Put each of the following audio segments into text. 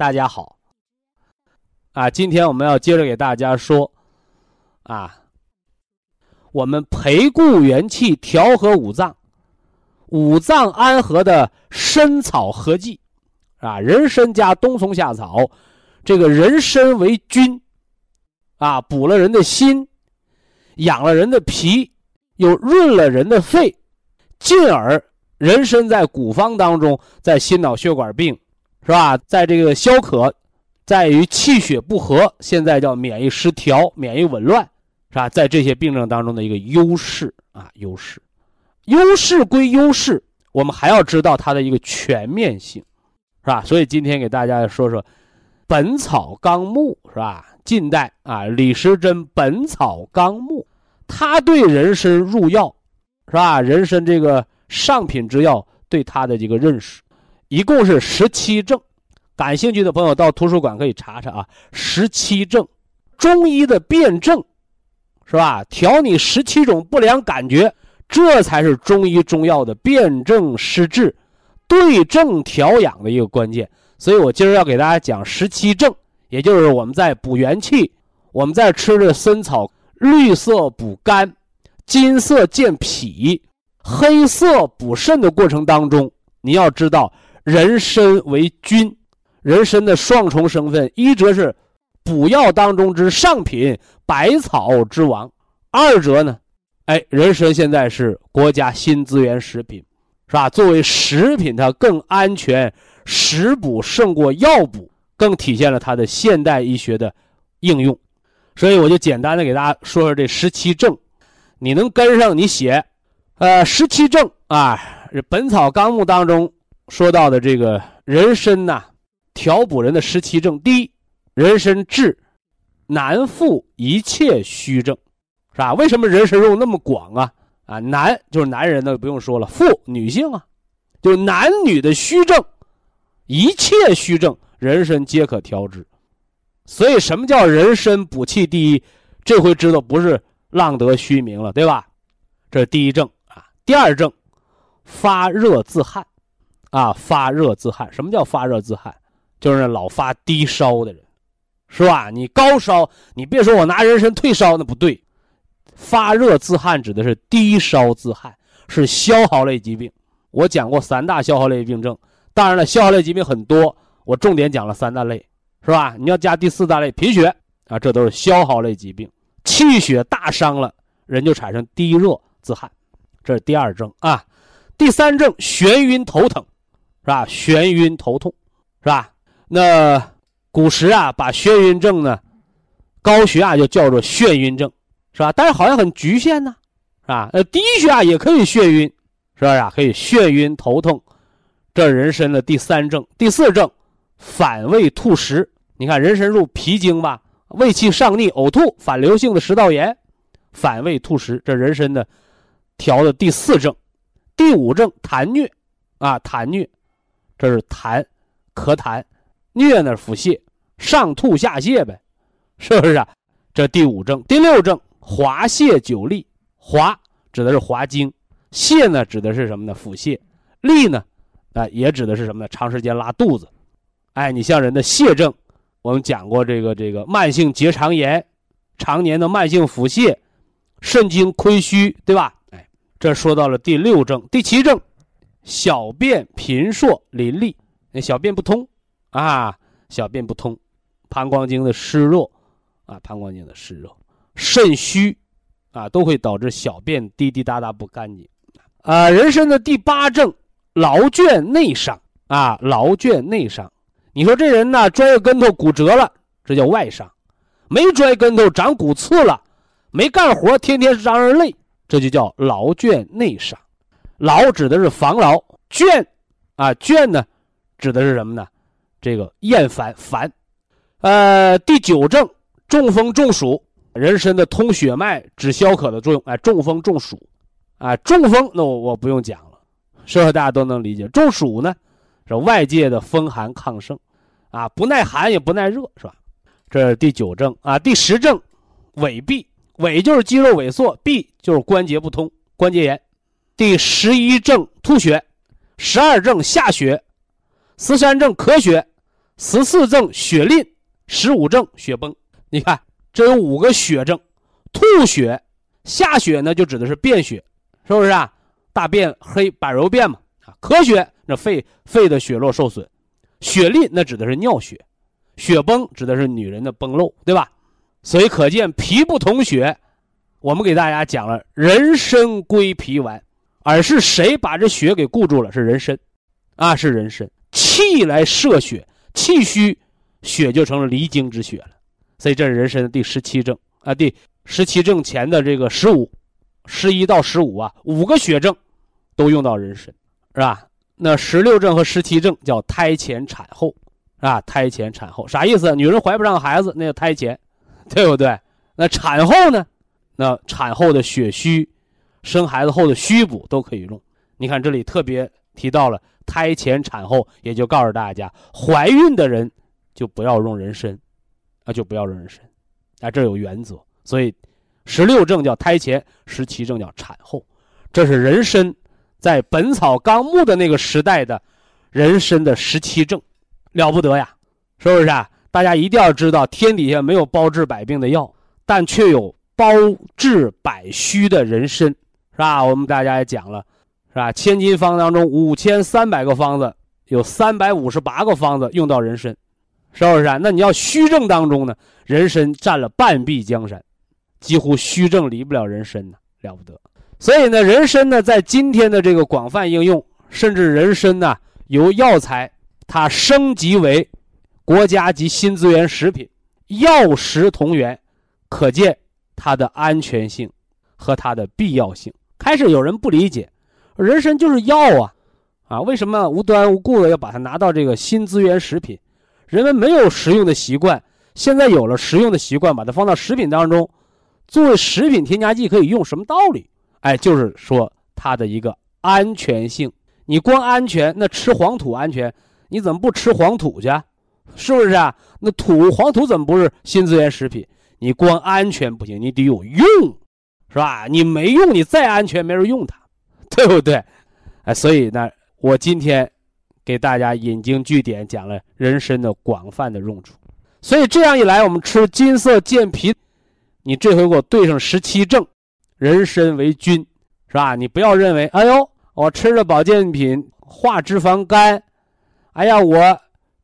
大家好，啊，今天我们要接着给大家说，啊，我们培固元气、调和五脏、五脏安和的参草合剂，啊，人参加冬虫夏草，这个人参为君，啊，补了人的心，养了人的脾，又润了人的肺，进而人参在古方当中，在心脑血管病。是吧？在这个消渴，在于气血不和，现在叫免疫失调、免疫紊乱，是吧？在这些病症当中的一个优势啊，优势，优势归优势，我们还要知道它的一个全面性，是吧？所以今天给大家说说《本草纲目》，是吧？近代啊，李时珍《本草纲目》，他对人参入药，是吧？人参这个上品之药，对他的这个认识。一共是十七症，感兴趣的朋友到图书馆可以查查啊。十七症，中医的辩证，是吧？调你十七种不良感觉，这才是中医中药的辩证施治、对症调养的一个关键。所以我今儿要给大家讲十七症，也就是我们在补元气，我们在吃的参草，绿色补肝，金色健脾，黑色补肾的过程当中，你要知道。人参为君，人参的双重身份：一则是补药当中之上品，百草之王；二则呢，哎，人参现在是国家新资源食品，是吧？作为食品，它更安全，食补胜过药补，更体现了它的现代医学的应用。所以，我就简单的给大家说说这十七症，你能跟上？你写，呃，十七症啊，《本草纲目》当中。说到的这个人参呐，调补人的十七症。第一，人参治男妇一切虚症，是吧？为什么人参用那么广啊？啊，男就是男人呢，不用说了；妇女性啊，就男女的虚症，一切虚症，人参皆可调治。所以，什么叫人参补气第一？这回知道不是浪得虚名了，对吧？这是第一症啊。第二症，发热自汗。啊，发热自汗，什么叫发热自汗？就是老发低烧的人，是吧？你高烧，你别说我拿人参退烧，那不对。发热自汗指的是低烧自汗，是消耗类疾病。我讲过三大消耗类病症，当然了，消耗类疾病很多，我重点讲了三大类，是吧？你要加第四大类贫血啊，这都是消耗类疾病，气血大伤了，人就产生低热自汗，这是第二症啊。第三症眩晕头疼。是吧？眩晕头痛，是吧？那古时啊，把眩晕症呢，高血压就叫做眩晕症，是吧？但是好像很局限呢，是吧？呃，低血压也可以眩晕，是不是啊？可以眩晕头痛，这人参的第三症。第四症，反胃吐食。你看人参入脾经吧，胃气上逆，呕吐，反流性的食道炎，反胃吐食，这人参的调的第四症。第五症，痰疟，啊，痰疟。这是痰，咳痰，疟呢腹泻，上吐下泻呗，是不是啊？这第五症，第六症滑泻久痢，滑指的是滑精，泻呢指的是什么呢？腹泻，痢呢，啊也指的是什么呢？长时间拉肚子。哎，你像人的泻症，我们讲过这个这个慢性结肠炎，常年的慢性腹泻，肾精亏虚，对吧？哎，这说到了第六症，第七症。小便频数淋漓，那小便不通，啊，小便不通，膀胱经的湿热，啊，膀胱经的湿热，肾虚，啊，都会导致小便滴滴答答不干净。啊，人生的第八症，劳倦内伤，啊，劳倦内伤。你说这人呢，摔个跟头骨折了，这叫外伤；没摔跟头长骨刺了，没干活，天天让人累，这就叫劳倦内伤。劳指的是防劳，倦，啊，倦呢，指的是什么呢？这个厌烦烦。呃，第九症，中风中暑，人参的通血脉、止消渴的作用。哎，中风中暑，啊，中风那我我不用讲了，是不大家都能理解？中暑呢，是外界的风寒抗盛，啊，不耐寒也不耐热，是吧？这是第九症啊。第十症，痿痹，痿就是肌肉萎缩，痹就是关节不通，关节炎。第十一症吐血，十二症下血，十三症咳血，十四症血淋，十五症血崩。你看，这有五个血症：吐血、下血呢，就指的是便血，是不是啊？大便黑，板柔便嘛。啊，咳血那肺肺的血络受损，血淋那指的是尿血，血崩指的是女人的崩漏，对吧？所以可见脾不统血，我们给大家讲了人参归脾丸。而是谁把这血给固住了？是人参，啊，是人参。气来摄血，气虚，血就成了离经之血了。所以这是人参的第十七症啊，第十七症前的这个十五、十一到十五啊，五个血症都用到人参，是吧？那十六症和十七症叫胎前产后，啊，胎前产后啥意思？女人怀不上孩子，那叫胎前，对不对？那产后呢？那产后的血虚。生孩子后的虚补都可以用，你看这里特别提到了胎前产后，也就告诉大家，怀孕的人就不要用人参，啊，就不要用人参，啊，这有原则。所以，十六症叫胎前，十七症叫产后，这是人参在《本草纲目》的那个时代的人参的十七症，了不得呀，是不是啊？大家一定要知道，天底下没有包治百病的药，但却有包治百虚的人参。是吧？我们大家也讲了，是吧？千金方当中五千三百个方子，有三百五十八个方子用到人参，是不是？啊？那你要虚症当中呢，人参占了半壁江山，几乎虚症离不了人参呢，了不得。所以呢，人参呢，在今天的这个广泛应用，甚至人参呢由药材它升级为国家级新资源食品，药食同源，可见它的安全性和它的必要性。开始有人不理解，人参就是药啊，啊，为什么无端无故的要把它拿到这个新资源食品？人们没有食用的习惯，现在有了食用的习惯，把它放到食品当中，作为食品添加剂可以用，什么道理？哎，就是说它的一个安全性。你光安全，那吃黄土安全，你怎么不吃黄土去？是不是啊？那土黄土怎么不是新资源食品？你光安全不行，你得有用。是吧？你没用，你再安全，没人用它，对不对？哎，所以呢，我今天给大家引经据典，讲了人参的广泛的用处。所以这样一来，我们吃金色健脾，你这回给我对上十七症，人参为君，是吧？你不要认为，哎呦，我吃着保健品化脂肪肝，哎呀，我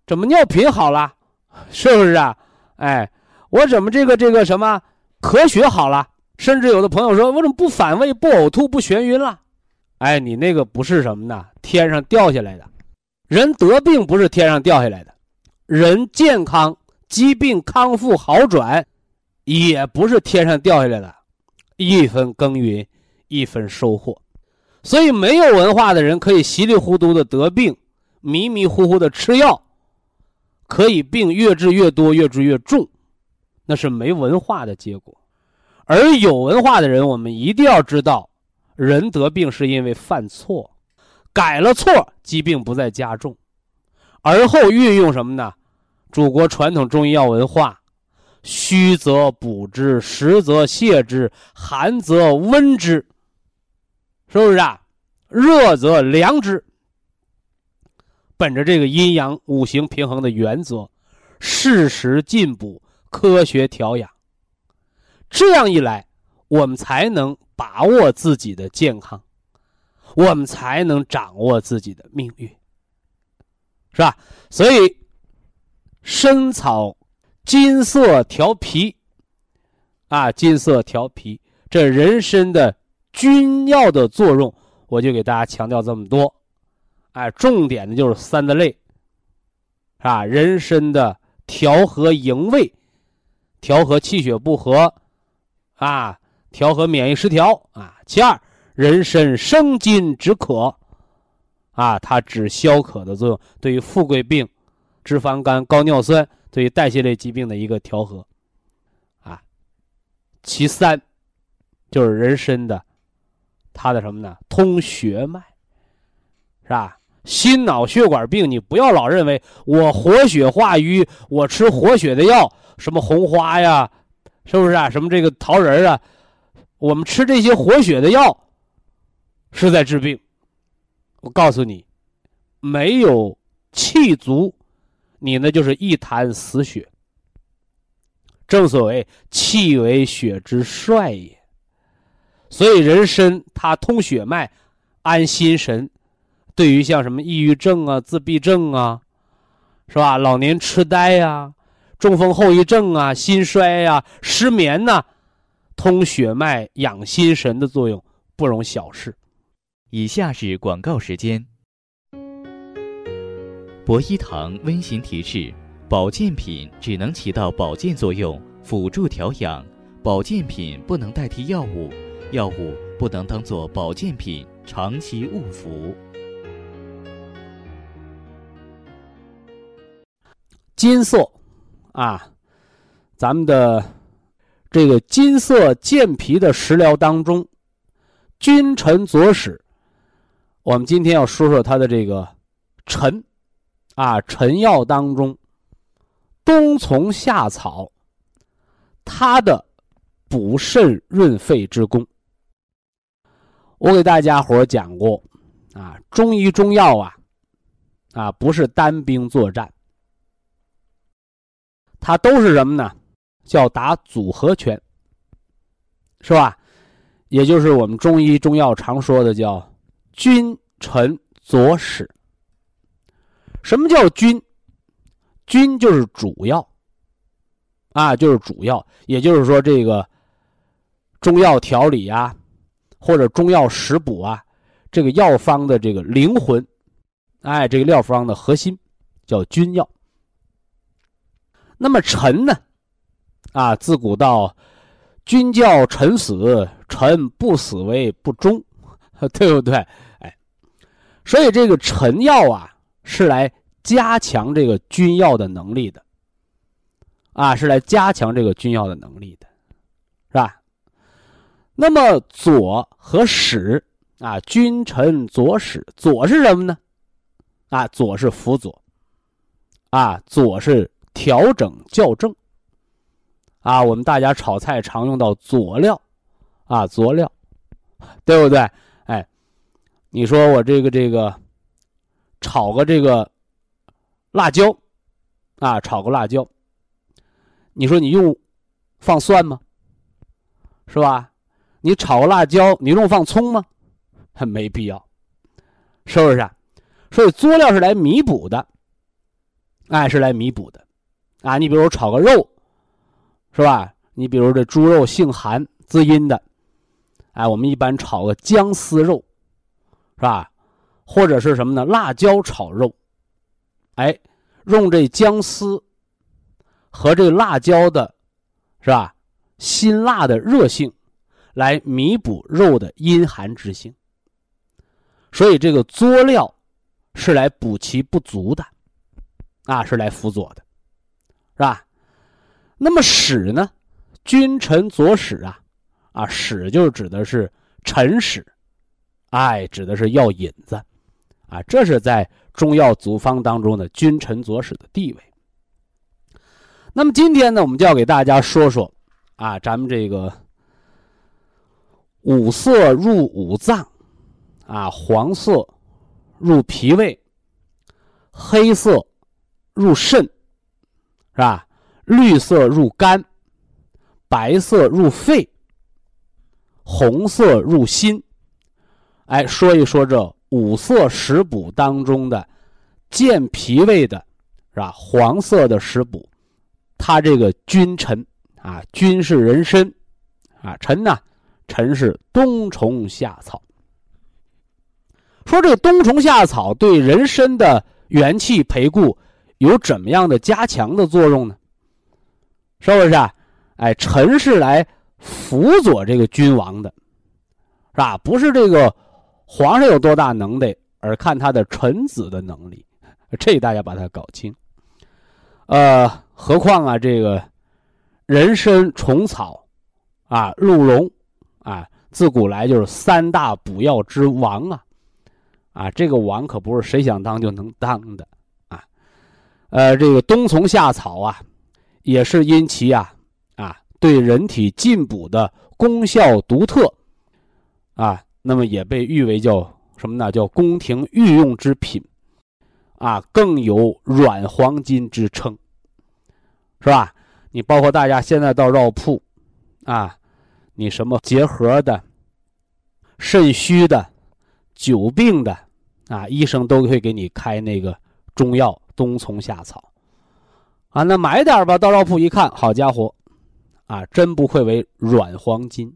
怎么尿频好了？是不是啊？哎，我怎么这个这个什么咳血好了？甚至有的朋友说：“我怎么不反胃、不呕吐、不眩晕了？”哎，你那个不是什么呢？天上掉下来的，人得病不是天上掉下来的，人健康、疾病康复好转，也不是天上掉下来的，一分耕耘一分收获。所以，没有文化的人可以稀里糊涂的得病，迷迷糊糊的吃药，可以病越治越多、越治越重，那是没文化的结果。而有文化的人，我们一定要知道，人得病是因为犯错，改了错，疾病不再加重。而后运用什么呢？祖国传统中医药文化：虚则补之，实则泻之，寒则温之，是不是啊？热则凉之。本着这个阴阳五行平衡的原则，适时进补，科学调养。这样一来，我们才能把握自己的健康，我们才能掌握自己的命运，是吧？所以，参草金色调脾，啊，金色调脾，这人参的君药的作用，我就给大家强调这么多，哎，重点的就是三大类，是吧？人参的调和营卫，调和气血不和，啊，调和免疫失调，啊。其二，人参生津止渴，啊，它止消渴的作用，对于富贵病、脂肪肝、高尿酸。对于代谢类疾病的一个调和，啊，其三就是人参的，它的什么呢？通血脉，是吧？心脑血管病，你不要老认为我活血化瘀，我吃活血的药，什么红花呀，是不是啊？什么这个桃仁啊，我们吃这些活血的药是在治病。我告诉你，没有气足。你呢，就是一潭死血。正所谓气为血之帅也，所以人参它通血脉，安心神。对于像什么抑郁症啊、自闭症啊，是吧？老年痴呆呀、中风后遗症啊、心衰呀、失眠呐，通血脉养心神的作用不容小视。以下是广告时间。博一堂温馨提示：保健品只能起到保健作用，辅助调养；保健品不能代替药物，药物不能当做保健品长期误服。金色，啊，咱们的这个金色健脾的食疗当中，君臣佐使，我们今天要说说它的这个臣。啊，臣药当中，冬虫夏草，它的补肾润肺之功，我给大家伙讲过。啊，中医中药啊，啊不是单兵作战，它都是什么呢？叫打组合拳，是吧？也就是我们中医中药常说的叫君臣佐使。什么叫君？君就是主要，啊，就是主要，也就是说，这个中药调理啊，或者中药食补啊，这个药方的这个灵魂，哎，这个药方的核心叫君药。那么臣呢？啊，自古道，君叫臣死，臣不死为不忠，对不对？哎，所以这个臣药啊。是来加强这个君药的能力的，啊，是来加强这个君药的能力的，是吧？那么左和使啊，君臣佐使，左是什么呢？啊，左是辅佐，啊，左是调整校正，啊，我们大家炒菜常用到佐料，啊，佐料，对不对？哎，你说我这个这个。炒个这个辣椒，啊，炒个辣椒。你说你用放蒜吗？是吧？你炒个辣椒，你用放葱吗？没必要，是不是？所以佐料是来弥补的，哎，是来弥补的，啊，你比如炒个肉，是吧？你比如这猪肉性寒滋阴的，哎，我们一般炒个姜丝肉，是吧？或者是什么呢？辣椒炒肉，哎，用这姜丝和这辣椒的，是吧？辛辣的热性，来弥补肉的阴寒之性。所以这个佐料是来补其不足的，啊，是来辅佐的，是吧？那么使呢？君臣佐使啊，啊，使就指的是臣使，哎，指的是药引子。啊，这是在中药组方当中的君臣佐使的地位。那么今天呢，我们就要给大家说说，啊，咱们这个五色入五脏，啊，黄色入脾胃，黑色入肾，是吧？绿色入肝，白色入肺，红色入心。哎，说一说这。五色食补当中的健脾胃的，是吧？黄色的食补，它这个君臣啊，君是人参啊，臣呢，臣是冬虫夏草。说这个冬虫夏草对人参的元气培固有怎么样的加强的作用呢？是不是啊？哎，臣是来辅佐这个君王的，是吧？不是这个皇上有多大能耐，而看他的臣子的能力，这大家把它搞清。呃，何况啊，这个人参、虫草啊、鹿茸啊，自古来就是三大补药之王啊。啊，这个王可不是谁想当就能当的！呃，这个冬虫夏草啊，也是因其啊啊对人体进补的功效独特啊，那么也被誉为叫什么呢？叫宫廷御用之品啊，更有软黄金之称，是吧？你包括大家现在到药铺啊，你什么结核的、肾虚的、久病的。啊，医生都会给你开那个中药冬虫夏草，啊，那买点吧。到药铺一看，好家伙，啊，真不愧为软黄金，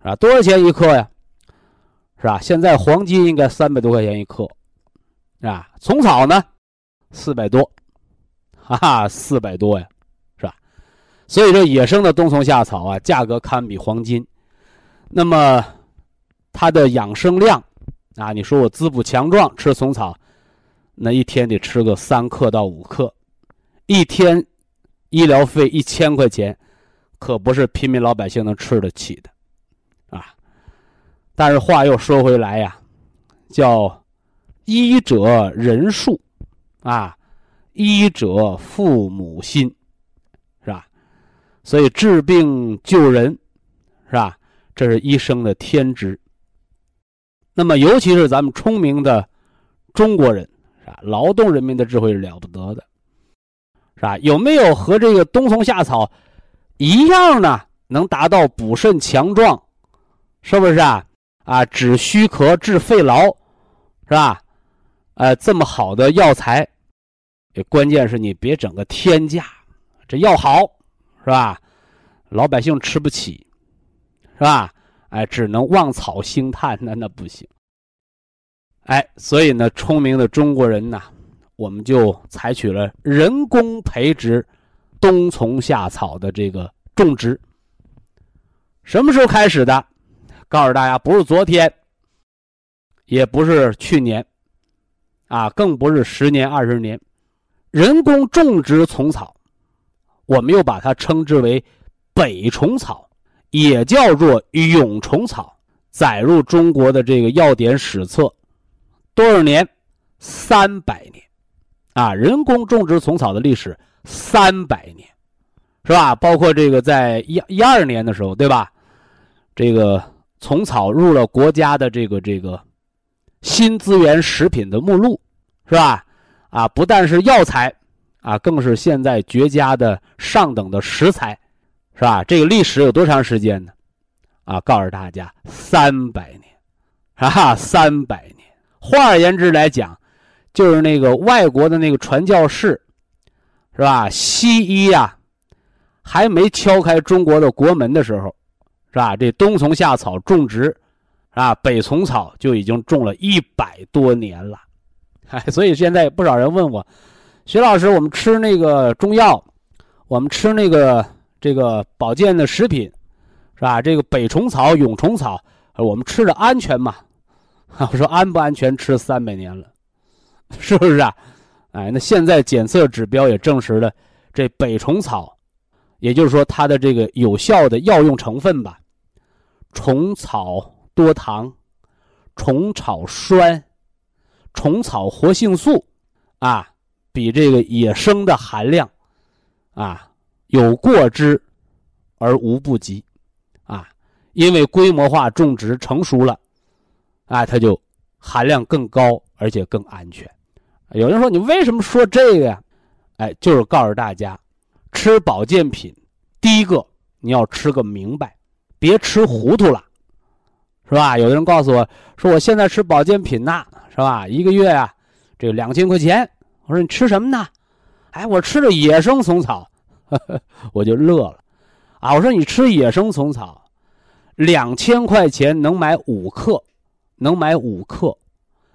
是吧？多少钱一克呀？是吧？现在黄金应该三百多块钱一克，啊，虫草呢，四百多，哈哈，四百多呀，是吧？所以说，野生的冬虫夏草啊，价格堪比黄金，那么它的养生量。啊，你说我滋补强壮，吃虫草，那一天得吃个三克到五克，一天医疗费一千块钱，可不是平民老百姓能吃得起的，啊！但是话又说回来呀，叫医者仁术，啊，医者父母心，是吧？所以治病救人，是吧？这是医生的天职。那么，尤其是咱们聪明的中国人，是吧？劳动人民的智慧是了不得的，是吧？有没有和这个冬虫夏草一样呢？能达到补肾强壮，是不是啊？啊，止虚咳、治肺痨，是吧？呃，这么好的药材，关键是你别整个天价，这药好，是吧？老百姓吃不起，是吧？哎，只能望草兴叹，那那不行。哎，所以呢，聪明的中国人呢，我们就采取了人工培植冬虫夏草的这个种植。什么时候开始的？告诉大家，不是昨天，也不是去年，啊，更不是十年、二十年。人工种植虫草，我们又把它称之为北虫草。也叫做蛹虫草，载入中国的这个药典史册，多少年？三百年，啊，人工种植虫草的历史三百年，是吧？包括这个在一一二年的时候，对吧？这个虫草入了国家的这个这个新资源食品的目录，是吧？啊，不但是药材，啊，更是现在绝佳的上等的食材。是吧？这个历史有多长时间呢？啊，告诉大家，三百年，啊，三百年。换而言之来讲，就是那个外国的那个传教士，是吧？西医呀，还没敲开中国的国门的时候，是吧？这冬虫夏草种植，是吧？北虫草就已经种了一百多年了。哎，所以现在不少人问我，徐老师，我们吃那个中药，我们吃那个。这个保健的食品，是吧？这个北虫草、蛹虫草，我们吃着安全吗？我说安不安全？吃三百年了，是不是啊？哎，那现在检测指标也证实了，这北虫草，也就是说它的这个有效的药用成分吧，虫草多糖、虫草酸、虫草活性素，啊，比这个野生的含量，啊。有过之，而无不及，啊，因为规模化种植成熟了，啊，它就含量更高，而且更安全。有人说你为什么说这个呀？哎，就是告诉大家，吃保健品，第一个你要吃个明白，别吃糊涂了，是吧？有的人告诉我说我现在吃保健品呢，是吧？一个月啊，这个两千块钱。我说你吃什么呢？哎，我吃的野生虫草。我就乐了，啊，我说你吃野生虫草，两千块钱能买五克，能买五克，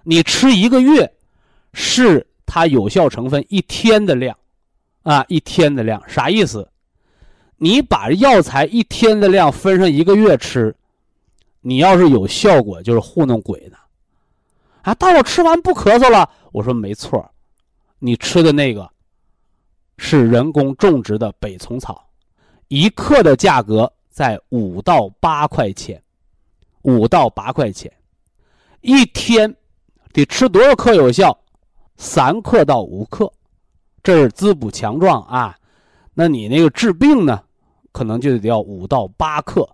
你吃一个月，是它有效成分一天的量，啊，一天的量啥意思？你把药材一天的量分上一个月吃，你要是有效果，就是糊弄鬼呢。啊，当我吃完不咳嗽了，我说没错，你吃的那个。是人工种植的北虫草，一克的价格在五到八块钱，五到八块钱，一天得吃多少克有效？三克到五克，这是滋补强壮啊。那你那个治病呢，可能就得要五到八克，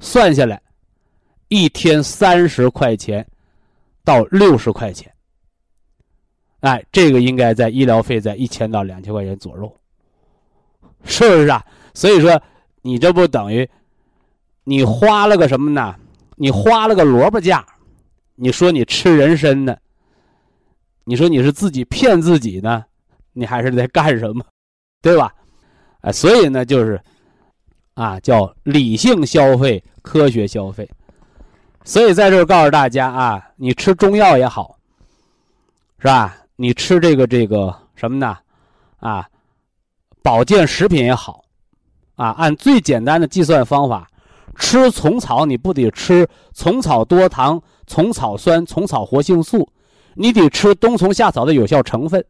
算下来，一天三十块钱到六十块钱。哎，这个应该在医疗费在一千到两千块钱左右，是不是啊？所以说，你这不等于你花了个什么呢？你花了个萝卜价，你说你吃人参呢？你说你是自己骗自己呢？你还是在干什么？对吧？哎，所以呢，就是啊，叫理性消费，科学消费。所以在这儿告诉大家啊，你吃中药也好，是吧？你吃这个这个什么呢？啊，保健食品也好，啊，按最简单的计算方法，吃虫草你不得吃虫草多糖、虫草酸、虫草活性素，你得吃冬虫夏草的有效成分，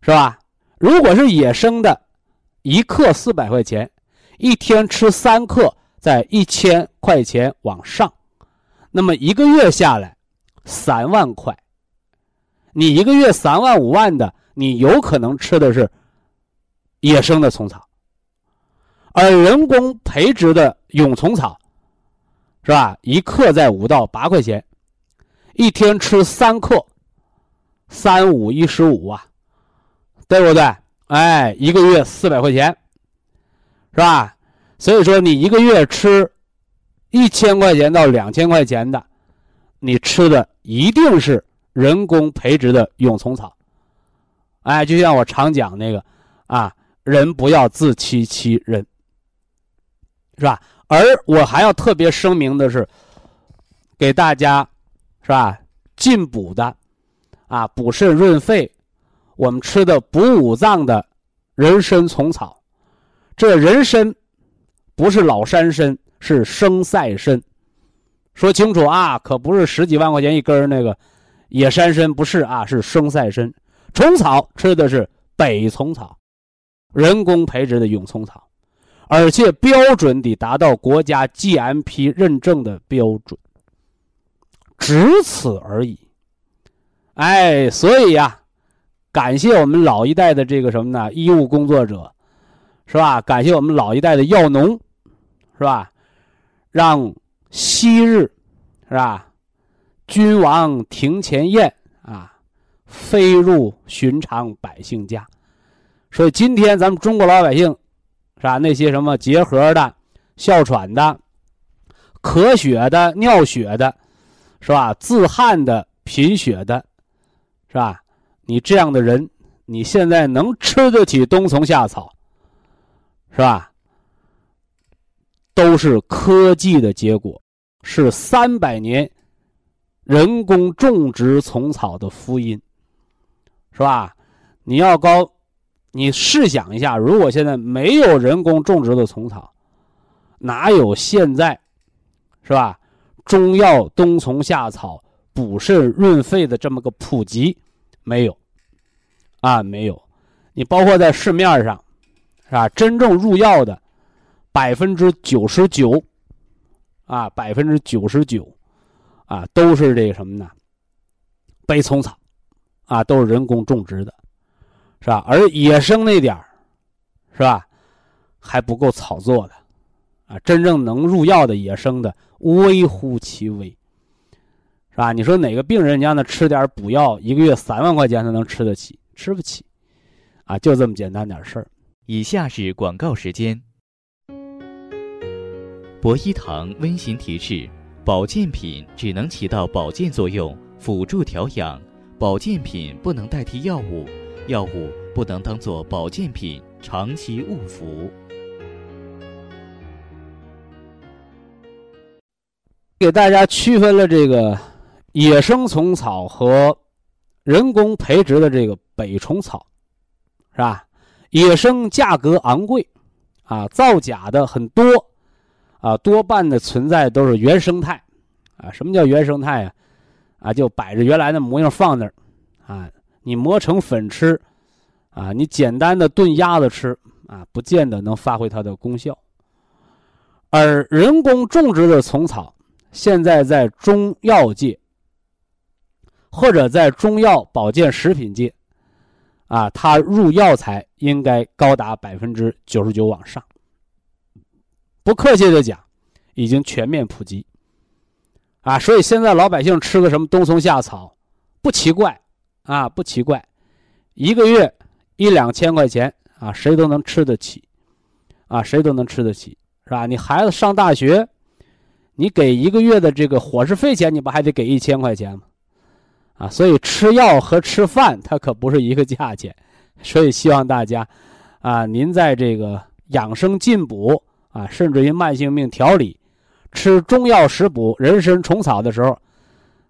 是吧？如果是野生的，一克四百块钱，一天吃三克，在一千块钱往上，那么一个月下来，三万块。你一个月三万五万的，你有可能吃的是野生的虫草，而人工培植的蛹虫草，是吧？一克在五到八块钱，一天吃三克，三五一十五啊，对不对？哎，一个月四百块钱，是吧？所以说，你一个月吃一千块钱到两千块钱的，你吃的一定是。人工培植的蛹虫草，哎，就像我常讲那个，啊，人不要自欺欺人，是吧？而我还要特别声明的是，给大家，是吧？进补的，啊，补肾润肺，我们吃的补五脏的人参虫草，这人参不是老山参，是生赛参，说清楚啊，可不是十几万块钱一根那个。野山参不是啊，是生赛参。虫草吃的是北虫草，人工培植的蛹虫草，而且标准得达到国家 GMP 认证的标准，只此而已。哎，所以呀，感谢我们老一代的这个什么呢？医务工作者，是吧？感谢我们老一代的药农，是吧？让昔日，是吧？君王庭前宴啊，飞入寻常百姓家。所以今天咱们中国老百姓，是吧？那些什么结核的、哮喘的、咳血的、尿血的，是吧？自汗的、贫血的，是吧？你这样的人，你现在能吃得起冬虫夏草，是吧？都是科技的结果，是三百年。人工种植虫草的福音，是吧？你要高，你试想一下，如果现在没有人工种植的虫草，哪有现在，是吧？中药冬虫夏草补肾润肺的这么个普及，没有，啊，没有。你包括在市面上，是吧？真正入药的，百分之九十九，啊，百分之九十九。啊，都是这个什么呢？北虫草，啊，都是人工种植的，是吧？而野生那点儿，是吧？还不够炒作的，啊，真正能入药的野生的微乎其微，是吧？你说哪个病人家呢吃点补药，一个月三万块钱他能吃得起？吃不起，啊，就这么简单点事儿。以下是广告时间。博一堂温馨提示。保健品只能起到保健作用，辅助调养。保健品不能代替药物，药物不能当做保健品长期误服。给大家区分了这个野生虫草和人工培植的这个北虫草，是吧？野生价格昂贵，啊，造假的很多，啊，多半的存在都是原生态，啊，什么叫原生态啊？啊，就摆着原来的模样放那儿，啊，你磨成粉吃，啊，你简单的炖鸭子吃，啊，不见得能发挥它的功效，而人工种植的虫草。现在在中药界，或者在中药保健食品界，啊，它入药材应该高达百分之九十九往上。不客气的讲，已经全面普及。啊，所以现在老百姓吃个什么冬虫夏草，不奇怪，啊，不奇怪，一个月一两千块钱啊，谁都能吃得起，啊，谁都能吃得起，是吧？你孩子上大学。你给一个月的这个伙食费钱，你不还得给一千块钱吗？啊，所以吃药和吃饭它可不是一个价钱，所以希望大家，啊，您在这个养生进补啊，甚至于慢性病调理，吃中药食补人参虫草的时候，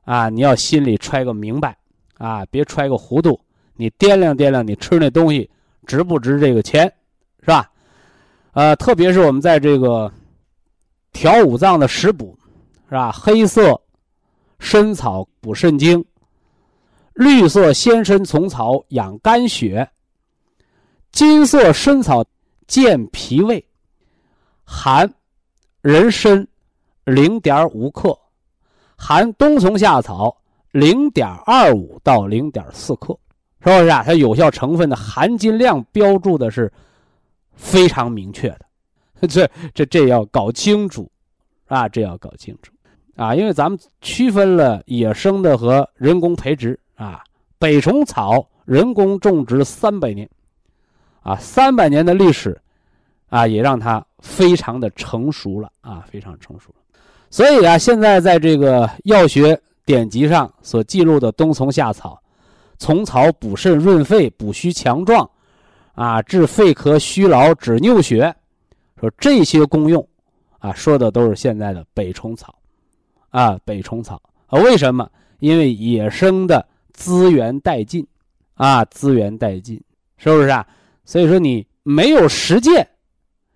啊，你要心里揣个明白，啊，别揣个糊涂，你掂量掂量，你吃那东西值不值这个钱，是吧？呃，特别是我们在这个。调五脏的食补，是吧？黑色参草补肾精，绿色鲜参虫草养肝血，金色参草健脾胃，含人参零点五克，含冬虫夏草零点二五到零点四克，是不是啊？它有效成分的含金量标注的是非常明确的。这这这要搞清楚，啊，这要搞清楚，啊，因为咱们区分了野生的和人工培植啊，北虫草人工种植三百年，啊，三百年的历史，啊，也让它非常的成熟了，啊，非常成熟了。所以啊，现在在这个药学典籍上所记录的冬虫夏草，虫草补肾润肺、补虚强壮，啊，治肺咳虚劳、止尿血。说这些功用，啊，说的都是现在的北虫草，啊，北虫草啊，为什么？因为野生的资源殆尽，啊，资源殆尽，是不是啊？所以说你没有实践，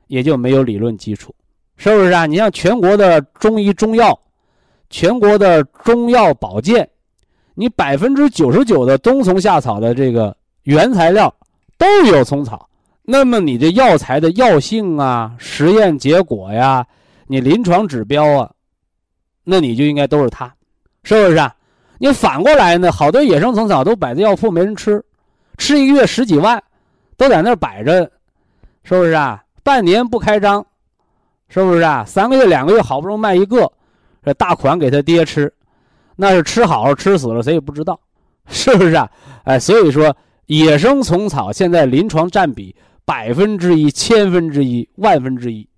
也就没有理论基础，是不是啊？你像全国的中医中药，全国的中药保健，你百分之九十九的冬虫夏草的这个原材料都有虫草。那么你这药材的药性啊、实验结果呀、你临床指标啊，那你就应该都是它，是不是啊？你反过来呢？好多野生虫草都摆在药铺没人吃，吃一个月十几万，都在那儿摆着，是不是啊？半年不开张，是不是啊？三个月、两个月好不容易卖一个，这大款给他爹吃，那是吃好了吃死了谁也不知道，是不是啊？哎，所以说野生虫草现在临床占比。百分之一、千分之一、万分之一，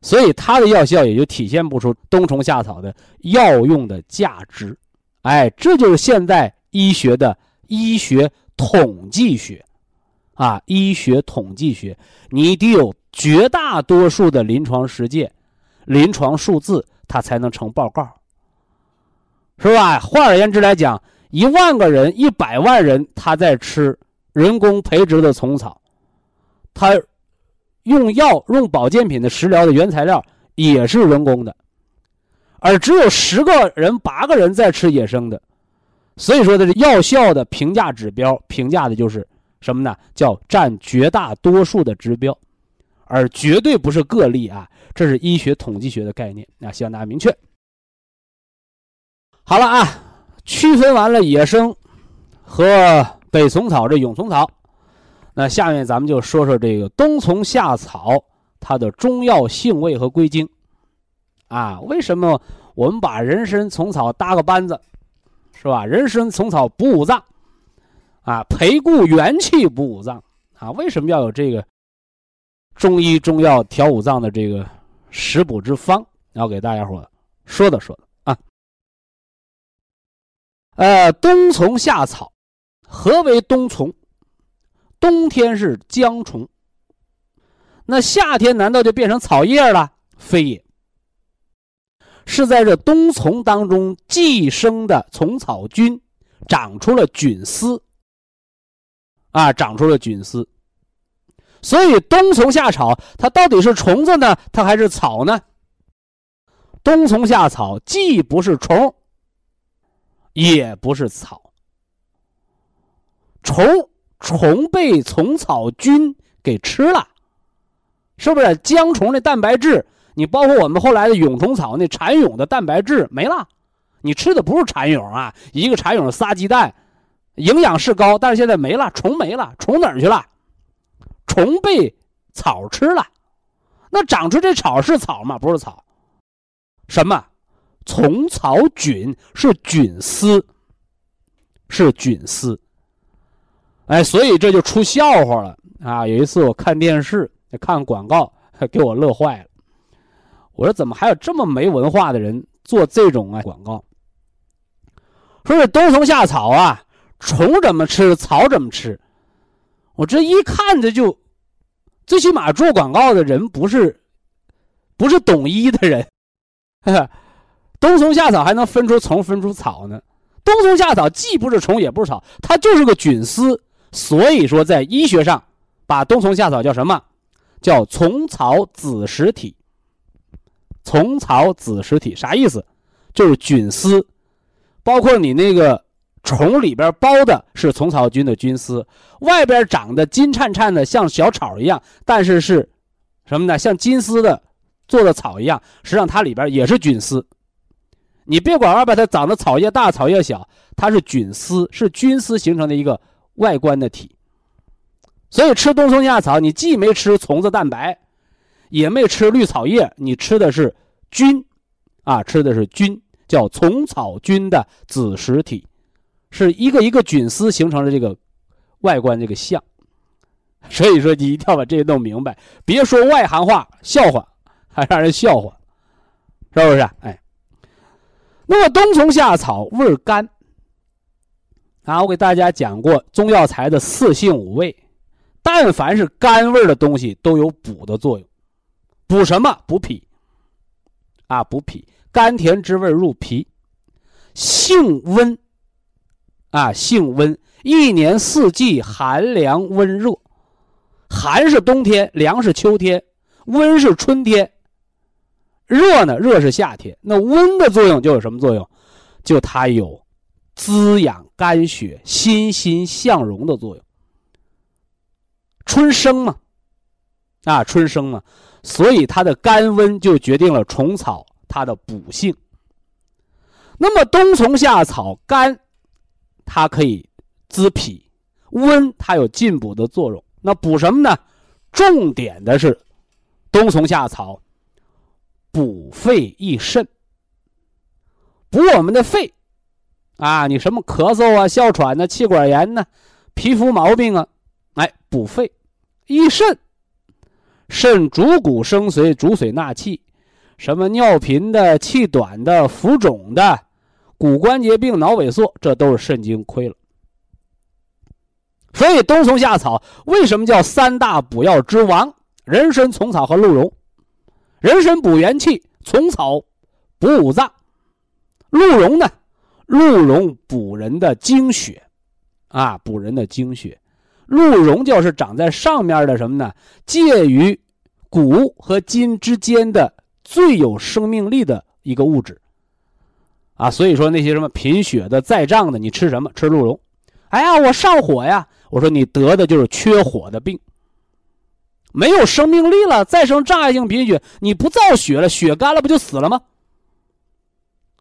所以它的药效也就体现不出冬虫夏草的药用的价值。哎，这就是现代医学的医学统计学，啊，医学统计学，你得有绝大多数的临床实践、临床数字，它才能成报告，是吧？换而言之来讲，一万个人、一百万人他在吃人工培植的虫草。他用药用保健品的食疗的原材料也是人工的，而只有十个人八个人在吃野生的，所以说这是药效的评价指标，评价的就是什么呢？叫占绝大多数的指标，而绝对不是个例啊！这是医学统计学的概念啊，希望大家明确。好了啊，区分完了野生和北虫草这蛹虫草。那下面咱们就说说这个冬虫夏草它的中药性味和归经，啊，为什么我们把人参虫草搭个班子，是吧？人参虫草补五脏，啊，培固元气补五脏，啊，为什么要有这个中医中药调五脏的这个食补之方？要给大家伙说的说的啊。呃，冬虫夏草，何为冬虫？冬天是姜虫，那夏天难道就变成草叶了？非也，是在这冬虫当中寄生的虫草菌长出了菌丝，啊，长出了菌丝。所以冬虫夏草它到底是虫子呢，它还是草呢？冬虫夏草既不是虫，也不是草。虫虫被虫草菌给吃了，是不是？姜虫的蛋白质，你包括我们后来的蛹虫草那蚕蛹的蛋白质没了，你吃的不是蚕蛹啊，一个蚕蛹仨鸡蛋，营养是高，但是现在没了，虫没了，虫哪儿去了？虫被草吃了，那长出这草是草吗？不是草。什么？虫草菌是菌丝，是菌丝。哎，所以这就出笑话了啊！有一次我看电视，看广告，给我乐坏了。我说怎么还有这么没文化的人做这种啊广告？说是冬虫夏草啊，虫怎么吃，草怎么吃？我这一看着就，最起码做广告的人不是，不是懂医的人。冬虫夏草还能分出虫分出草呢？冬虫夏草既不是虫也不是草，它就是个菌丝。所以说，在医学上，把冬虫夏草叫什么？叫虫草子实体。虫草子实体啥意思？就是菌丝，包括你那个虫里边包的是虫草菌的菌丝，外边长得金灿灿的像小草一样，但是是什么呢？像金丝的。做的草一样，实际上它里边也是菌丝。你别管外边它长得草叶大草叶小，它是菌丝，是菌丝形成的一个外观的体。所以吃冬虫夏草，你既没吃虫子蛋白，也没吃绿草叶，你吃的是菌，啊，吃的是菌，叫虫草菌的子实体，是一个一个菌丝形成的这个外观这个像。所以说，你一定要把这些弄明白，别说外行话笑话。还让人笑话，是不是？哎，那么冬虫夏草味甘啊，我给大家讲过中药材的四性五味，但凡是甘味的东西都有补的作用，补什么？补脾啊，补脾，甘甜之味入脾，性温啊，性温，一年四季寒凉温热，寒是冬天，凉是秋天，温是春天。热呢？热是夏天。那温的作用就有什么作用？就它有滋养肝血、欣欣向荣的作用。春生嘛，啊，春生嘛，所以它的肝温就决定了虫草它的补性。那么冬虫夏草肝，它可以滋脾；温，它有进补的作用。那补什么呢？重点的是冬虫夏草。补肺益肾，补我们的肺，啊，你什么咳嗽啊、哮喘呢、气管炎呢、皮肤毛病啊，哎，补肺益肾，肾主骨生髓，主髓纳气，什么尿频的、气短的、浮肿的、骨关节病、脑萎缩，这都是肾精亏了。所以冬虫夏草为什么叫三大补药之王？人参、虫草和鹿茸。人参补元气，虫草补五脏，鹿茸呢？鹿茸补人的精血，啊，补人的精血。鹿茸就是长在上面的什么呢？介于骨和筋之间的最有生命力的一个物质，啊，所以说那些什么贫血的、在胀的，你吃什么？吃鹿茸。哎呀，我上火呀！我说你得的就是缺火的病。没有生命力了，再生障碍性贫血，你不造血了，血干了，不就死了吗？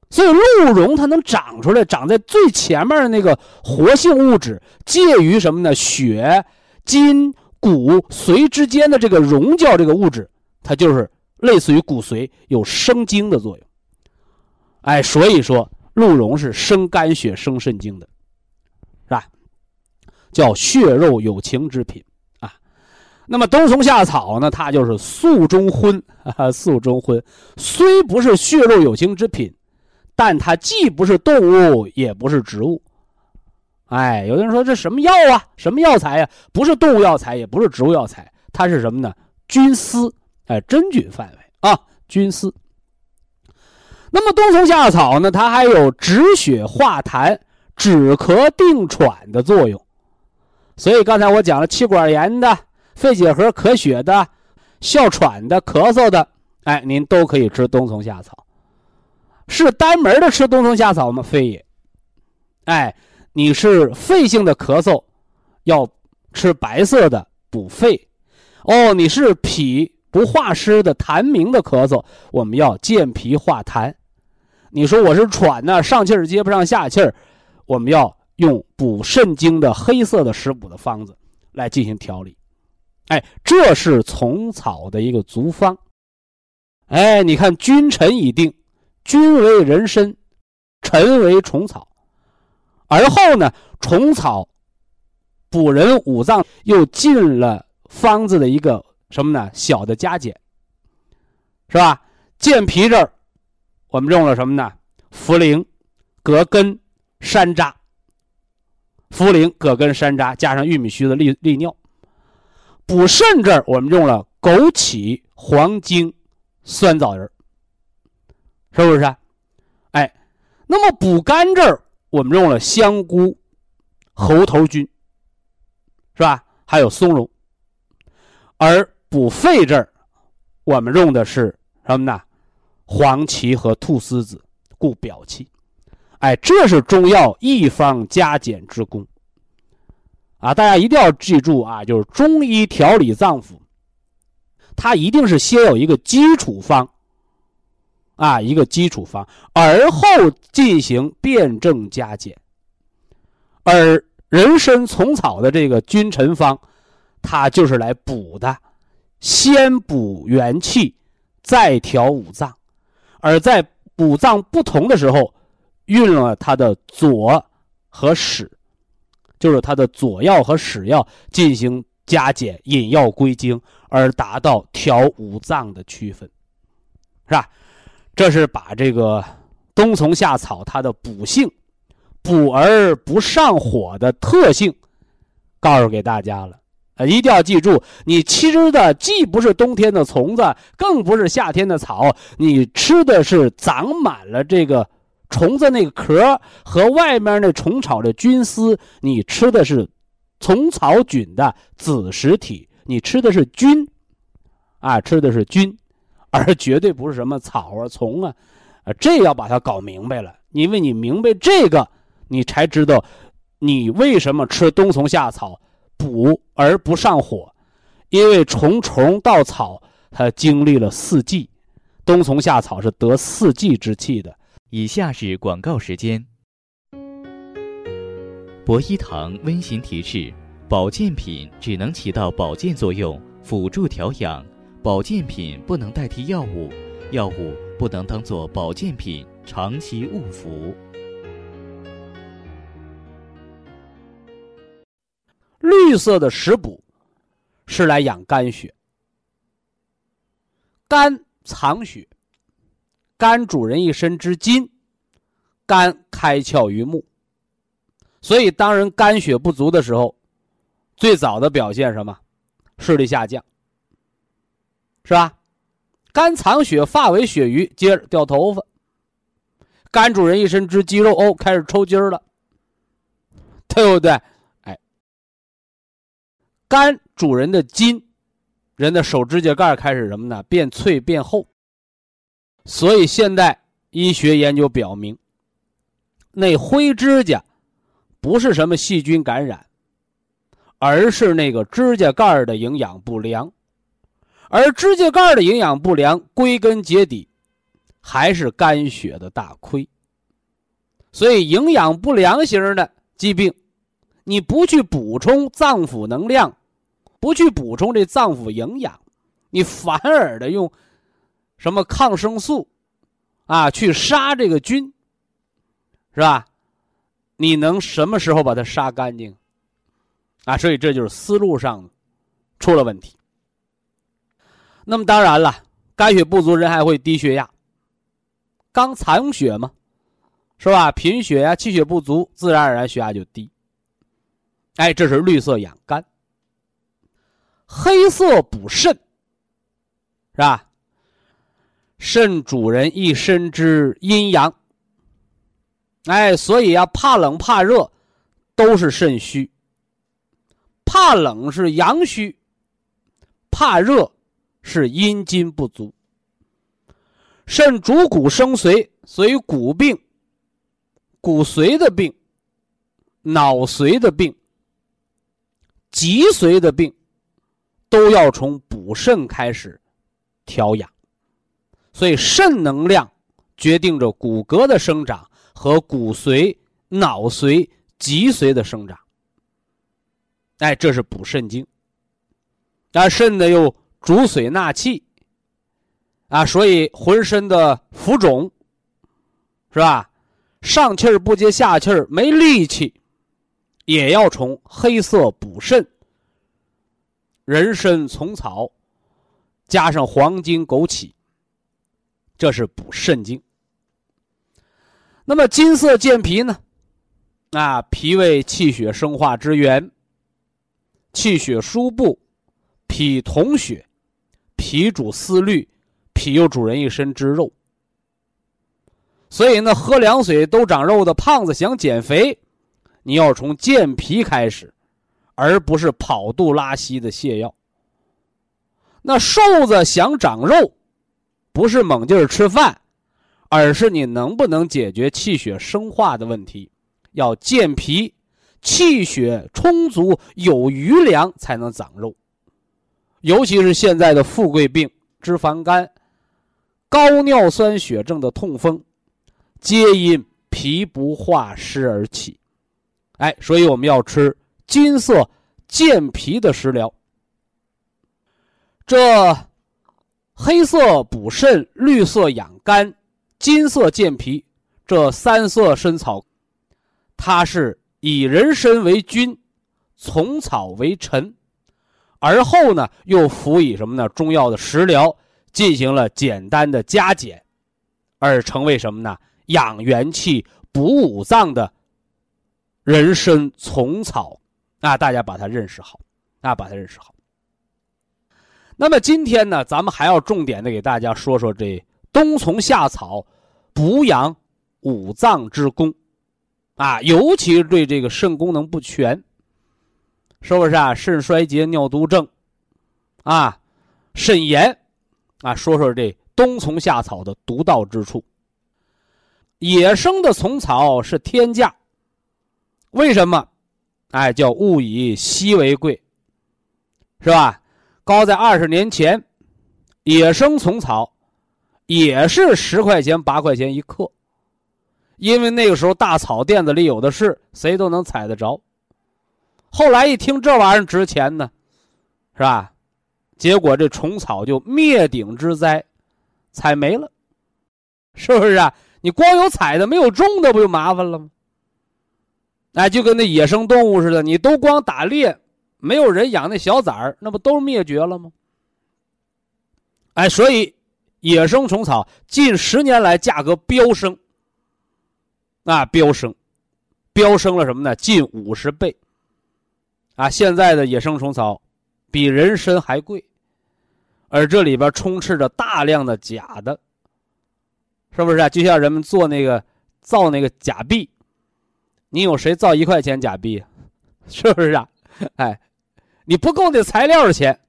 所以鹿茸它能长出来，长在最前面的那个活性物质，介于什么呢？血、筋、骨髓之间的这个溶胶这个物质，它就是类似于骨髓，有生精的作用。哎，所以说鹿茸是生肝血、生肾精的，是吧？叫血肉有情之品啊。那么冬虫夏草呢？它就是素中荤，素中荤，虽不是血肉有情之品，但它既不是动物，也不是植物。哎，有的人说这什么药啊？什么药材呀？不是动物药材，也不是植物药材，它是什么呢？菌丝，哎，真菌范围啊，菌丝。那么冬虫夏草呢，它还有止血化痰、止咳定喘的作用。所以刚才我讲了，气管炎的、肺结核咳血的、哮喘的、咳嗽的，哎，您都可以吃冬虫夏草。是单门的吃冬虫夏草吗？非也。哎，你是肺性的咳嗽，要吃白色的补肺。哦，你是脾不化湿的痰鸣的咳嗽，我们要健脾化痰。你说我是喘呢，上气儿接不上下气儿，我们要用补肾精的黑色的食补的方子来进行调理。哎，这是虫草的一个足方。哎，你看君臣已定。君为人参，臣为虫草，而后呢，虫草补人五脏，又进了方子的一个什么呢？小的加减，是吧？健脾这儿，我们用了什么呢？茯苓、葛根、山楂。茯苓、葛根、山楂，加上玉米须的利利尿。补肾这儿，我们用了枸杞、黄精、酸枣仁。是不是？啊哎，那么补肝这儿，我们用了香菇、猴头菌，是吧？还有松茸。而补肺这儿，我们用的是什么呢？黄芪和菟丝子，固表气。哎，这是中药一方加减之功。啊，大家一定要记住啊，就是中医调理脏腑，它一定是先有一个基础方。啊，一个基础方，而后进行辩证加减。而人参、虫草的这个君臣方，它就是来补的，先补元气，再调五脏。而在五脏不同的时候，运了它的左和使，就是它的左药和使药进行加减，引药归经，而达到调五脏的区分，是吧？这是把这个冬虫夏草它的补性、补而不上火的特性告诉给大家了。啊，一定要记住，你吃的既不是冬天的虫子，更不是夏天的草，你吃的是长满了这个虫子那个壳和外面那虫草的菌丝，你吃的是虫草菌的子实体，你吃的是菌，啊，吃的是菌。而绝对不是什么草啊、虫啊，啊，这要把它搞明白了。因为你明白这个，你才知道你为什么吃冬虫夏草补而不上火。因为虫虫到草，它经历了四季，冬虫夏草是得四季之气的。以下是广告时间。博一堂温馨提示：保健品只能起到保健作用，辅助调养。保健品不能代替药物，药物不能当做保健品长期误服。绿色的食补是来养肝血，肝藏血，肝主人一身之筋，肝开窍于目，所以当人肝血不足的时候，最早的表现什么？视力下降。是吧？肝藏血，发为血瘀，接着掉头发。肝主人一身之肌肉，哦，开始抽筋儿了，对不对？肝主人的筋，人的手指甲盖开始什么呢？变脆变厚。所以现代医学研究表明，那灰指甲不是什么细菌感染，而是那个指甲盖的营养不良。而指甲盖的营养不良，归根结底还是肝血的大亏。所以，营养不良型的疾病，你不去补充脏腑能量，不去补充这脏腑营养，你反而的用什么抗生素啊去杀这个菌，是吧？你能什么时候把它杀干净？啊，所以这就是思路上出了问题。那么当然了，肝血不足人还会低血压。肝藏血嘛，是吧？贫血呀，气血不足，自然而然血压就低。哎，这是绿色养肝。黑色补肾，是吧？肾主人一身之阴阳，哎，所以啊，怕冷怕热都是肾虚。怕冷是阳虚，怕热是阴津不足。肾主骨生髓，所以骨病、骨髓的病、脑髓的病、脊髓的病，都要从补肾开始调养。所以，肾能量决定着骨骼的生长和骨髓、脑髓、脊髓的生长。哎，这是补肾经。那肾呢，又主水纳气。啊，所以浑身的浮肿，是吧？上气儿不接下气儿，没力气，也要从黑色补肾。人参、虫草，加上黄金、枸杞，这是补肾经。那么金色健脾呢？啊，脾胃气血生化之源，气血输布，脾统血，脾主思虑。脾又主人一身之肉，所以呢，喝凉水都长肉的胖子想减肥，你要从健脾开始，而不是跑肚拉稀的泻药。那瘦子想长肉，不是猛劲儿吃饭，而是你能不能解决气血生化的问题？要健脾，气血充足有余粮才能长肉。尤其是现在的富贵病，脂肪肝。高尿酸血症的痛风，皆因脾不化湿而起。哎，所以我们要吃金色健脾的食疗。这黑色补肾、绿色养肝、金色健脾这三色参草，它是以人参为君，虫草为臣，而后呢又辅以什么呢？中药的食疗。进行了简单的加减，而成为什么呢？养元气、补五脏的人参、虫草啊，大家把它认识好啊，把它认识好。那么今天呢，咱们还要重点的给大家说说这冬虫夏草补养五脏之功啊，尤其是对这个肾功能不全，是不是啊？肾衰竭、尿毒症啊，肾炎。啊，说说这冬虫夏草的独到之处。野生的虫草是天价，为什么？哎，叫物以稀为贵，是吧？高在二十年前，野生虫草也是十块钱八块钱一克，因为那个时候大草甸子里有的是，谁都能采得着。后来一听这玩意儿值钱呢，是吧？结果这虫草就灭顶之灾，采没了，是不是啊？你光有采的没有种的，不就麻烦了吗？哎，就跟那野生动物似的，你都光打猎，没有人养那小崽儿，那不都灭绝了吗？哎，所以野生虫草近十年来价格飙升，啊，飙升，飙升了什么呢？近五十倍。啊，现在的野生虫草比人参还贵。而这里边充斥着大量的假的，是不是啊？就像人们做那个造那个假币，你有谁造一块钱假币？是不是啊？哎，你不够那材料的钱，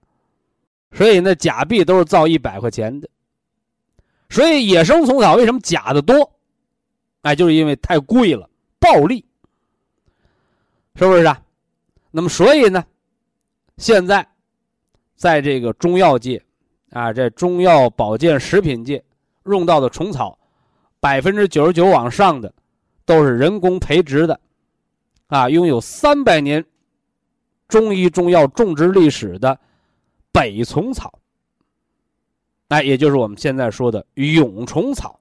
所以那假币都是造一百块钱的。所以野生虫草为什么假的多？哎，就是因为太贵了，暴利，是不是啊？那么所以呢，现在在这个中药界。啊，这中药保健食品界用到的虫草，百分之九十九往上的都是人工培植的，啊，拥有三百年中医中药种植历史的北虫草，哎，也就是我们现在说的蛹虫草，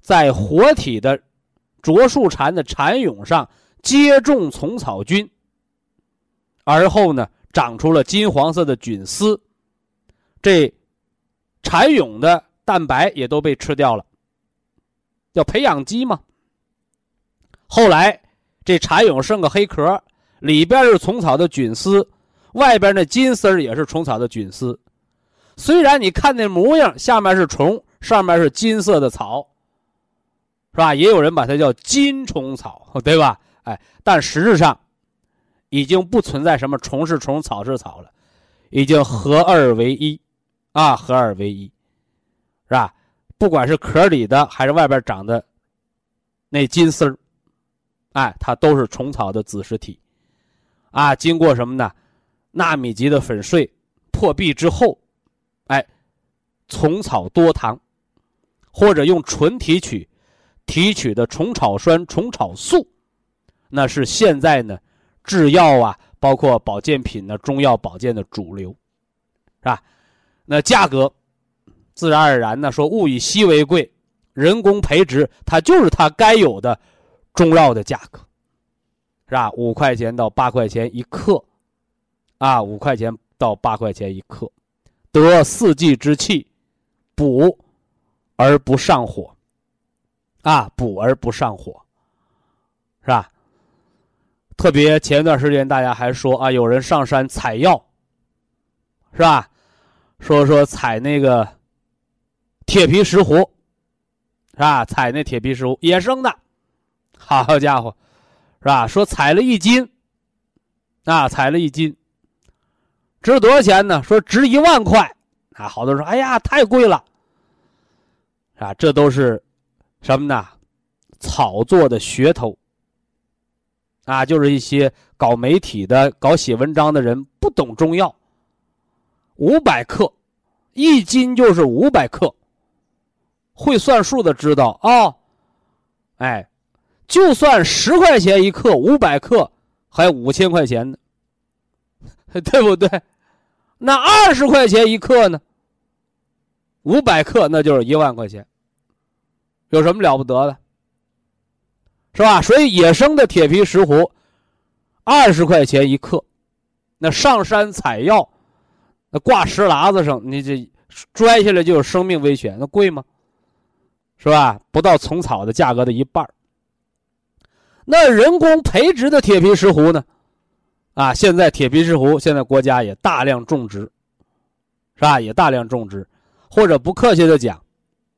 在活体的啄树蝉的蚕蛹上接种虫草菌，而后呢，长出了金黄色的菌丝。这蚕蛹的蛋白也都被吃掉了，叫培养基嘛。后来这蚕蛹剩个黑壳，里边是虫草的菌丝，外边那金丝也是虫草的菌丝，虽然你看那模样，下面是虫，上面是金色的草，是吧？也有人把它叫金虫草，对吧？哎，但实质上已经不存在什么虫是虫，草是草了，已经合二为一，啊，合二为一，是吧？不管是壳里的还是外边长的那金丝儿，哎，它都是虫草的子实体，啊，经过什么呢？纳米级的粉碎破壁之后。哎，虫草多糖，或者用纯提取提取的虫草酸、虫草素，那是现在呢制药啊，包括保健品呢、中药保健的主流，是吧？那价格自然而然呢，说物以稀为贵，人工培植它就是它该有的中药的价格，是吧？五块钱到八块钱一克，啊，五块钱到八块钱一克。得四季之气，补而不上火，啊，补而不上火，是吧？特别前一段时间大家还说啊，有人上山采药，是吧？说说采那个铁皮石斛，是吧？采那铁皮石斛野生的，好家伙，是吧？说采了一斤，啊，采了一斤。值多少钱呢？说值一万块，啊，好多人说，哎呀，太贵了，啊，这都是什么呢？炒作的噱头，啊，就是一些搞媒体的、搞写文章的人不懂中药。五百克，一斤就是五百克，会算数的知道啊，哎，就算十块钱一克，五百克还五千块钱呢，对不对？那二十块钱一克呢？五百克那就是一万块钱，有什么了不得的？是吧？所以野生的铁皮石斛，二十块钱一克，那上山采药，那挂石喇子上，你这拽下来就有生命危险，那贵吗？是吧？不到虫草的价格的一半那人工培植的铁皮石斛呢？啊，现在铁皮石斛，现在国家也大量种植，是吧？也大量种植，或者不客气的讲，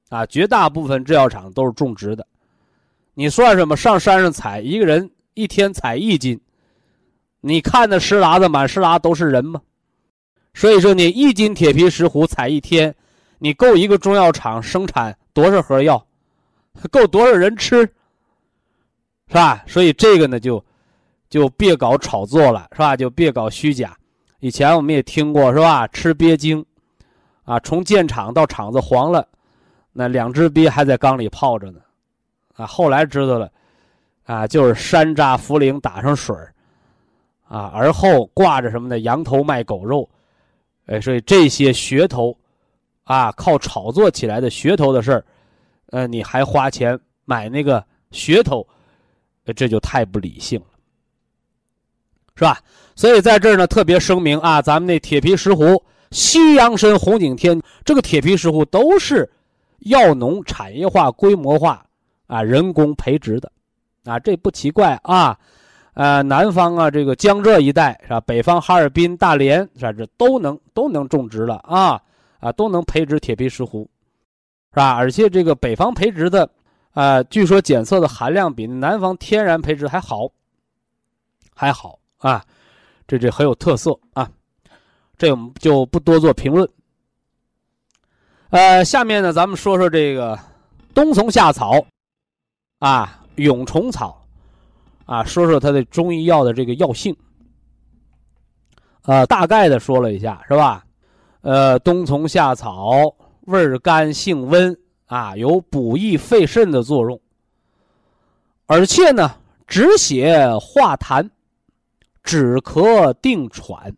啊，绝大部分制药厂都是种植的。你算什么？上山上采，一个人一天采一斤，你看那石喇子满石喇都是人吗？所以说，你一斤铁皮石斛采一天，你够一个中药厂生产多少盒药？够多少人吃？是吧？所以这个呢，就。就别搞炒作了，是吧？就别搞虚假。以前我们也听过，是吧？吃鳖精，啊，从建厂到厂子黄了，那两只鳖还在缸里泡着呢，啊，后来知道了，啊，就是山楂、茯苓打上水啊，而后挂着什么呢？羊头卖狗肉，哎，所以这些噱头，啊，靠炒作起来的噱头的事儿，呃，你还花钱买那个噱头，这就太不理性了。是吧？所以在这儿呢，特别声明啊，咱们那铁皮石斛、西洋参、红景天，这个铁皮石斛都是药农产业化、规模化啊，人工培植的，啊，这不奇怪啊。呃，南方啊，这个江浙一带是吧？北方哈尔滨、大连是吧？这都能都能种植了啊啊，都能培植铁皮石斛，是吧？而且这个北方培植的啊，据说检测的含量比南方天然培植还好，还好。啊，这这很有特色啊，这我们就不多做评论。呃，下面呢，咱们说说这个冬虫夏草啊，蛹虫草啊，说说它的中医药的这个药性。呃，大概的说了一下，是吧？呃，冬虫夏草味甘性温啊，有补益肺肾的作用，而且呢，止血化痰。止咳定喘，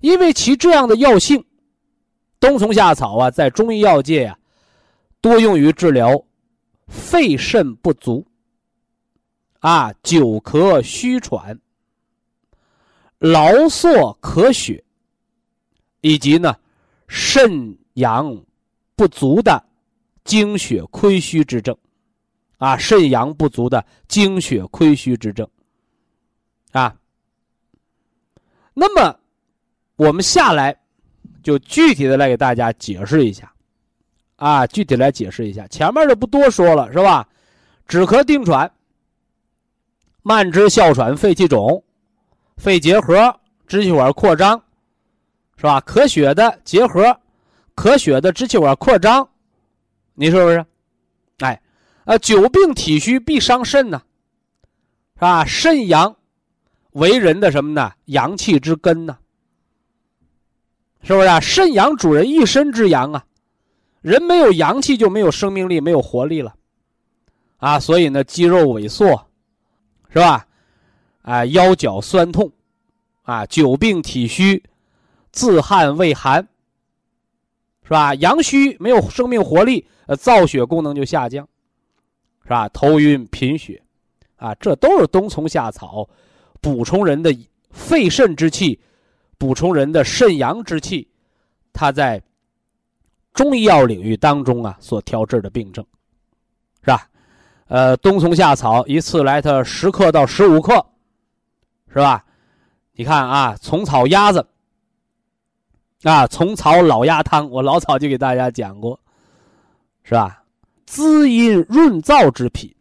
因为其这样的药性，冬虫夏草啊，在中医药界啊，多用于治疗肺肾不足、啊久咳虚喘、劳缩咳血，以及呢肾阳不足的精血亏虚之症，啊肾阳不足的精血亏虚之症。啊，那么我们下来就具体的来给大家解释一下，啊，具体来解释一下，前面就不多说了，是吧？止咳定喘、慢支哮喘、肺气肿、肺结核、支气管扩张，是吧？咳血的结核、咳血的支气管扩张，你是不是？哎，啊，久病体虚必伤肾呢，是吧？肾阳为人的什么呢？阳气之根呢？是不是啊？肾阳主人一身之阳啊，人没有阳气就没有生命力，没有活力了。啊，所以呢，肌肉萎缩，是吧？啊，腰脚酸痛，啊，久病体虚，自汗畏寒，是吧？阳虚没有生命活力，呃，造血功能就下降，是吧？头晕贫血，啊，这都是冬虫夏草补充人的肺肾之气，补充人的肾阳之气，它在中医药领域当中啊所调治的病症，是吧？呃，冬虫夏草一次来它十克到十五克，是吧？你看啊，虫草鸭子，啊，虫草老鸭汤，我老早就给大家讲过，是吧？滋阴润燥之品，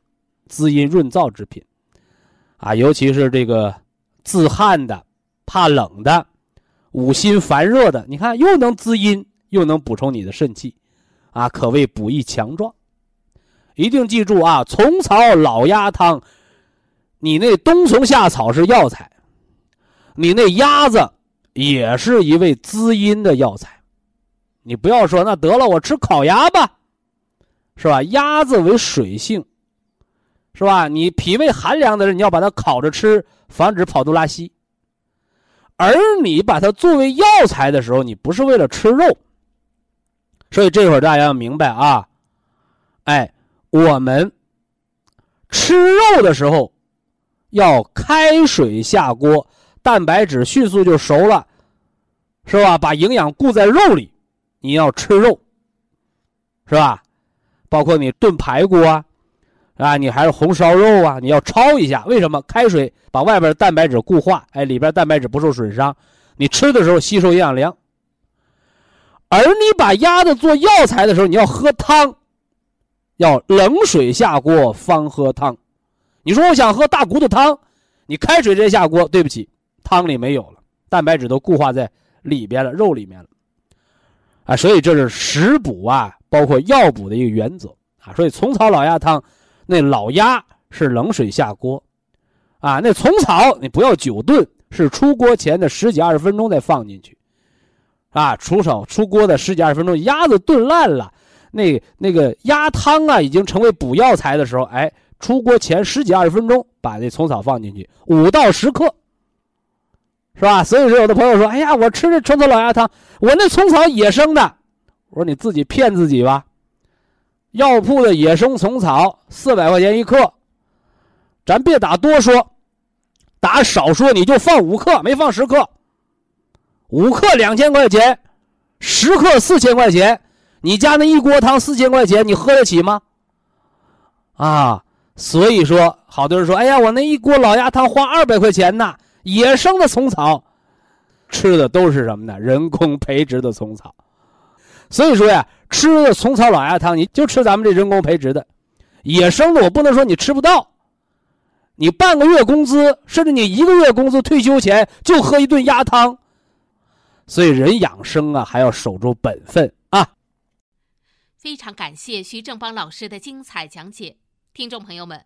滋阴润燥之品，啊，尤其是这个自汗的、怕冷的、五心烦热的，你看又能滋阴，又能补充你的肾气，啊，可谓补益强壮。一定记住啊！虫草老鸭汤，你那冬虫夏草是药材，你那鸭子也是一味滋阴的药材。你不要说那得了，我吃烤鸭吧，是吧？鸭子为水性，是吧？你脾胃寒凉的人，你要把它烤着吃，防止跑肚拉稀。而你把它作为药材的时候，你不是为了吃肉。所以这会儿大家要明白啊，哎。我们吃肉的时候，要开水下锅，蛋白质迅速就熟了，是吧？把营养固在肉里。你要吃肉，是吧？包括你炖排骨啊，啊，你还是红烧肉啊，你要焯一下。为什么？开水把外边的蛋白质固化，哎，里边蛋白质不受损伤，你吃的时候吸收营养量。而你把鸭子做药材的时候，你要喝汤。要冷水下锅方喝汤，你说我想喝大骨头汤，你开水直接下锅，对不起，汤里没有了，蛋白质都固化在里边了，肉里面了，啊，所以这是食补啊，包括药补的一个原则啊。所以虫草老鸭汤，那老鸭是冷水下锅，啊，那虫草你不要久炖，是出锅前的十几二十分钟再放进去，啊，出手出锅的十几二十分钟，鸭子炖烂了。那那个鸭汤啊，已经成为补药材的时候，哎，出锅前十几二十分钟，把那虫草放进去，五到十克，是吧？所以说，有的朋友说：“哎呀，我吃这虫草老鸭汤，我那虫草野生的。”我说：“你自己骗自己吧。”药铺的野生虫草四百块钱一克，咱别打多说，打少说，你就放五克，没放十克，五克两千块钱，十克四千块钱。你家那一锅汤四千块钱，你喝得起吗？啊，所以说，好多人说，哎呀，我那一锅老鸭汤花二百块钱呢，野生的虫草，吃的都是什么呢？人工培植的虫草。所以说呀，吃的虫草老鸭汤，你就吃咱们这人工培植的，野生的我不能说你吃不到。你半个月工资，甚至你一个月工资，退休前就喝一顿鸭汤。所以人养生啊，还要守住本分啊。非常感谢徐正邦老师的精彩讲解，听众朋友们，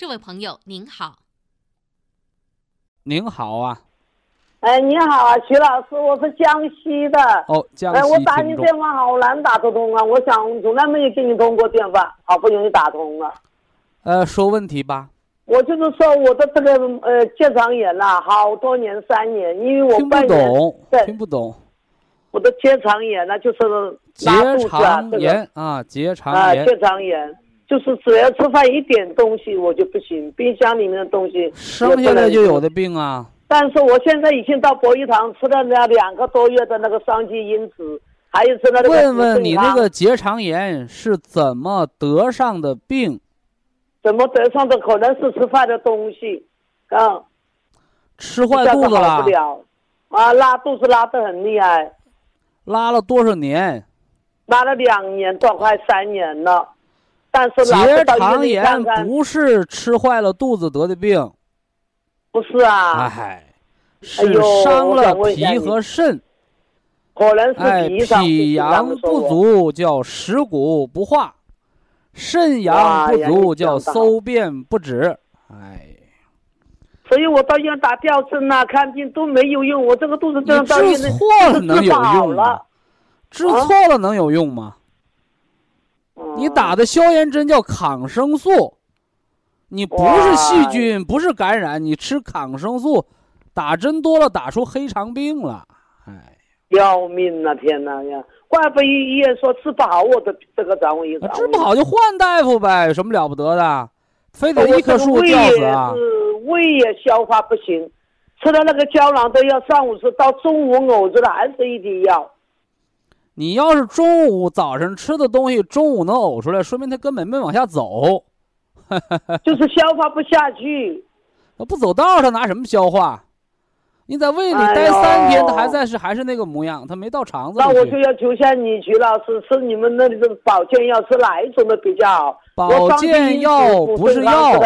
这位朋友您好，您好啊，哎，你好啊，徐老师，我是江西的。哦，江西哎，我打你电话好难打得通啊！我想从来没有给你通过电话，好不容易打通了。呃，说问题吧。我就是说我的这个呃结肠炎呐，好多年三年，因为我听不懂，听不懂。我的结肠炎呢，就是结肠这个炎啊，结啊，肠炎，结肠炎，就是只要吃饭一点东西我就不行，冰箱里面的东西生下来就有的。病啊。但是我现在已经到博医堂吃了那两个多月的那个双歧因子，还有吃了那个问问你那那个结肠炎是怎么得上的病？怎么得上的？可能是吃饭的东西，啊，吃坏肚子了不，了，啊，拉肚子拉得很厉害，拉了多少年？拉了两年多，快三年了，但是老结肠炎，不是吃坏了肚子得的病，不是啊，哎，是伤了脾和肾，可能哎，是脾上脾阳不，足叫食谷不化，肾阳不足叫搜便不止，哎。所以我到医院打吊针呐、看病都没有用，我这个肚子你这样到医院治错了能有用吗了？？治啊错了能有用吗？你嗯打的消炎针叫抗生素，你不是细菌，不是感染，你吃抗生素，打针多了打出黑肠病了，哎，要命啊！天哪呀！怪不得医院说治不好我的这个肠胃，那治不好就换大夫呗，有什么了不得的？非得一棵树吊死啊？也胃也消化不行，吃了那个胶囊都要上午吃，到中午呕出来还是一滴药。你要是中午早上吃的东西，中午能呕出来，说明它根本没往下走，就是消化不下去。它不走道，它拿什么消化？你在胃里哎待三天，呦它还在是还是那个模样，它没到肠子。那我就要求下你，徐老师，吃你们那里的保健药吃哪一种的比较好？保健药不是药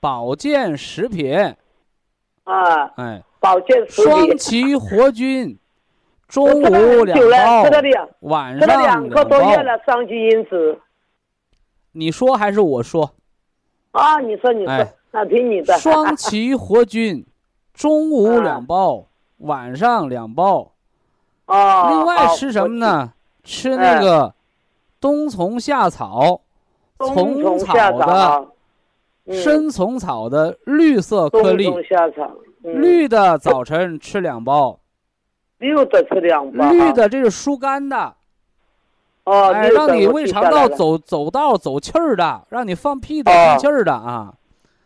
保健食品，啊，哎，保健食品双。歧活菌，中午两包晚上两个多月。了，桑基因子你说还是我说？啊，你说你说哎，那听你的。双歧活菌，中午 啊两包，晚上两包。哦。另外哦吃什么？呢？吃那个冬虫夏草、虫草的生虫草的绿色颗粒，冬虫夏草，嗯绿的早晨吃两包，绿的吃两包。绿的这是疏肝的，哦，哎，让你胃肠道。走走道走气儿的，让你放屁的哦闭气儿的啊。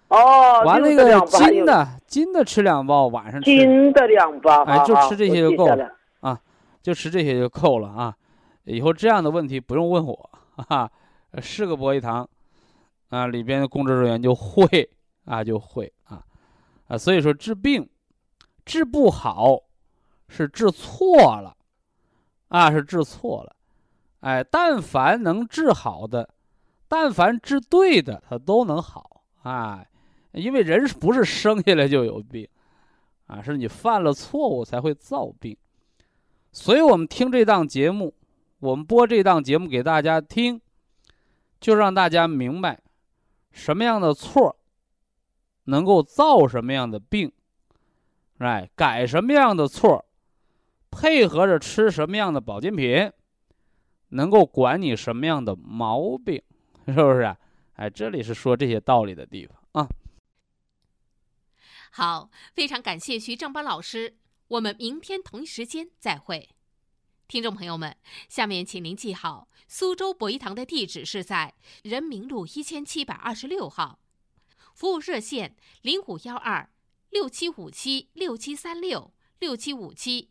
哦，完那个金的，金的吃两包，晚上吃金的两包。哎就吃这些就够了我记下来就吃这些就够了啊。以后这样的问题不用问我，是个博一堂，啊，里边的工作人员就会啊就会啊啊，所以说治病治不好是治错了啊，是治错了，哎，但凡能治好的，但凡治对的，它都能好啊，因为人不是生下来就有病啊，是你犯了错误才会造病。所以我们听这档节目，我们播这档节目给大家听，就让大家明白什么样的错能够造什么样的病，哎，改什么样的错，配合着吃什么样的保健品，能够管你什么样的毛病，是不是？哎，这里是说这些道理的地方啊。好，非常感谢徐正邦老师，我们明天同一时间再会。听众朋友们，下面请您记好，苏州博一堂的地址是在人民路一千七百二十六号，服务热线零五幺二六七五七六七三六六七五七